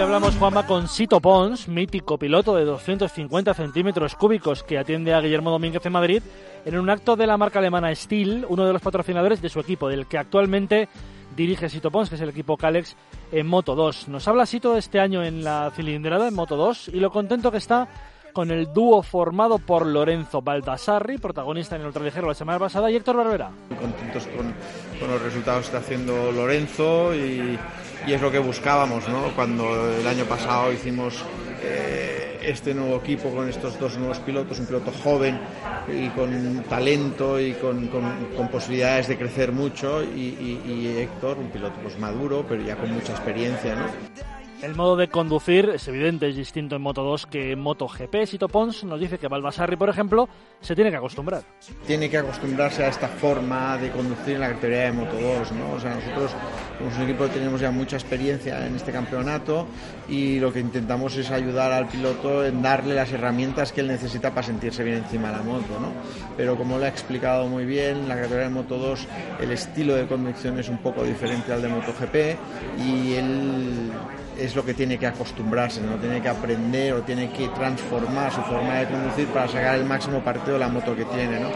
hablamos, Juanma, con Sito Pons, mítico piloto de 250 centímetros cúbicos que atiende a Guillermo Domínguez en Madrid, en un acto de la marca alemana Steel, uno de los patrocinadores de su equipo, del que actualmente dirige Sito Pons, que es el equipo Calex en Moto 2. Nos habla Sito este año en la cilindrada en Moto 2 y lo contento que está con el dúo formado por Lorenzo Baldassarri, protagonista en el ultraligero la semana pasada, y Héctor Barbera. Contentos con, con los resultados que está haciendo Lorenzo y, y, es lo que buscábamos, ¿no? Cuando el año pasado hicimos eh, este nuevo equipo con estos dos nuevos pilotos, un piloto joven y con talento y con, posibilidades de crecer mucho y, y, y, Héctor, un piloto pues maduro, pero ya con mucha experiencia, ¿no? El modo de conducir es evidente, es distinto en Moto 2 que en Moto GP. Sito Pons nos dice que Balbasarri, por ejemplo, se tiene que acostumbrar. Tiene que acostumbrarse a esta forma de conducir en la categoría de Moto 2, ¿no? O sea, nosotros somos un equipo tenemos ya mucha experiencia en este campeonato y lo que intentamos es ayudar al piloto en darle las herramientas que él necesita para sentirse bien encima de la moto, ¿no? Pero como le ha explicado muy bien, la categoría de Moto 2, el estilo de conducción es un poco diferente al de Moto GP y él es lo que tiene que acostumbrarse, no tiene que aprender o tiene que transformar su forma de conducir para sacar el máximo partido de la moto que tiene. ¿no?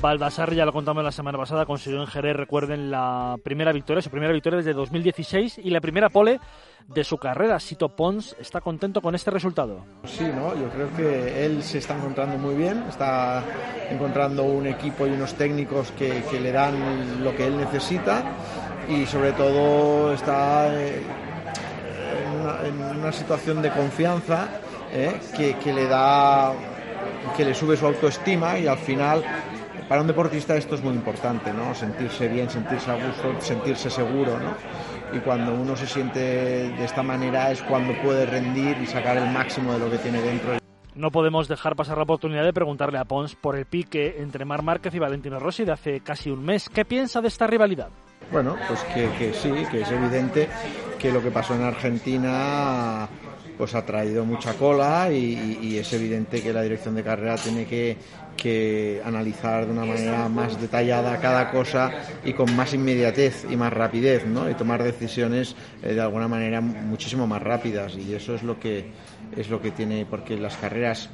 Baldassarri, ya lo contamos la semana pasada, consiguió en Jerez, recuerden, la primera victoria, su primera victoria desde 2016 y la primera pole de su carrera. Sito Pons está contento con este resultado. Sí, ¿no? yo creo que él se está encontrando muy bien, está encontrando un equipo y unos técnicos que, que le dan lo que él necesita y sobre todo está... Eh, una, en una situación de confianza eh, que, que, le da que le sube su autoestima y al final para un deportista esto es muy importante no sentirse bien sentirse a gusto sentirse seguro no y cuando uno se siente de esta manera es cuando puede rendir y sacar el máximo de lo que tiene dentro no podemos dejar pasar la oportunidad de preguntarle a Pons por el pique entre Mar Márquez y Valentino Rossi de hace casi un mes. ¿Qué piensa de esta rivalidad? Bueno, pues que, que sí, que es evidente que lo que pasó en Argentina pues ha traído mucha cola y, es evidente que la dirección de carrera tiene que, que, analizar de una manera más detallada cada cosa y con más inmediatez y más rapidez, ¿no? Y tomar decisiones eh, de alguna manera muchísimo más rápidas y eso es lo que es lo que tiene porque las carreras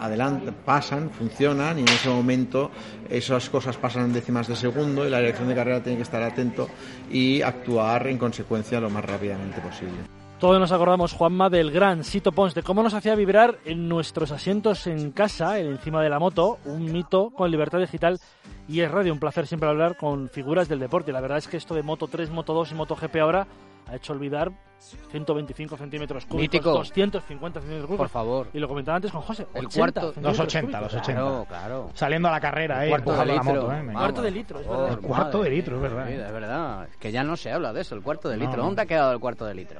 adelante, pasan, funcionan y en ese momento esas cosas pasan en décimas de segundo y la dirección de carrera tiene que estar atento y actuar en consecuencia lo más rápidamente posible. Todos nos acordamos, Juanma, del gran Sito Pons, de cómo nos hacía vibrar en nuestros asientos en casa, encima de la moto, un mito con libertad digital y es radio. Un placer siempre hablar con figuras del deporte. La verdad es que esto de Moto 3, Moto 2 y Moto GP ahora ha hecho olvidar 125 centímetros cúbicos, Mítico. 250 centímetros cúbicos. Por favor. Y lo comentaba antes con José. El 80 cuarto. Los 80, cúbicos. los 80. Claro, claro. Saliendo a la carrera, eh, cuarto de la litro. moto, eh. Vamos. Cuarto de litro, es verdad. El cuarto madre. de litro, es verdad. Sí, es verdad. Es que ya no se habla de eso, el cuarto de No, litro. no. ¿Dónde ha quedado el cuarto de litro?